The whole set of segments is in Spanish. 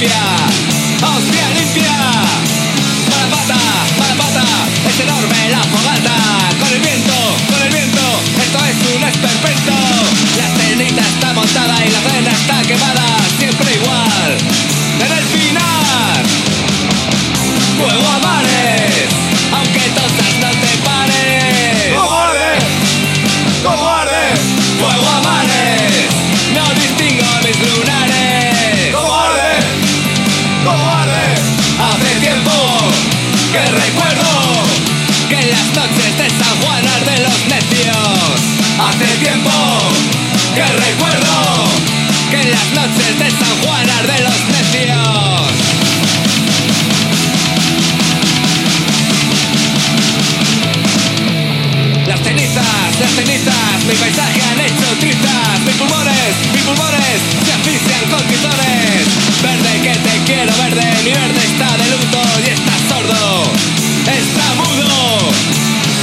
Yeah. Mi paisaje han hecho trizas Mis pulmones, mis pulmones se asfixian con tizones Verde que te quiero verde, mi verde está de luto y está sordo. Está mudo.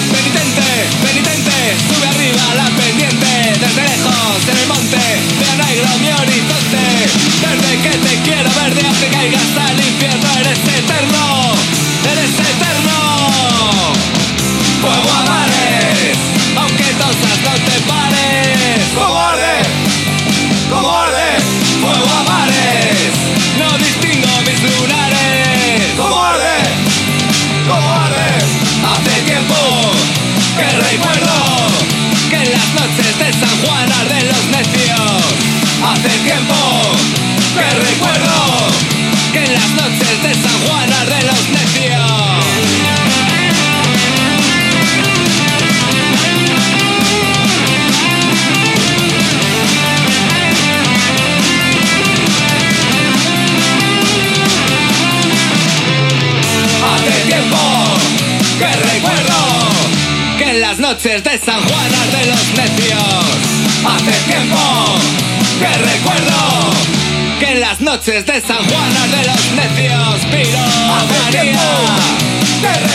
Penitente, penitente, sube arriba la pendiente. Desde lejos en el monte, veo negro mi horizonte. Verde que te quiero verde, aunque caigas al infierno. Eres que recuerdo noches de San Juan de los necios. Hace tiempo que recuerdo que en las noches de San Juan de los necios. Piro Hace María, tiempo que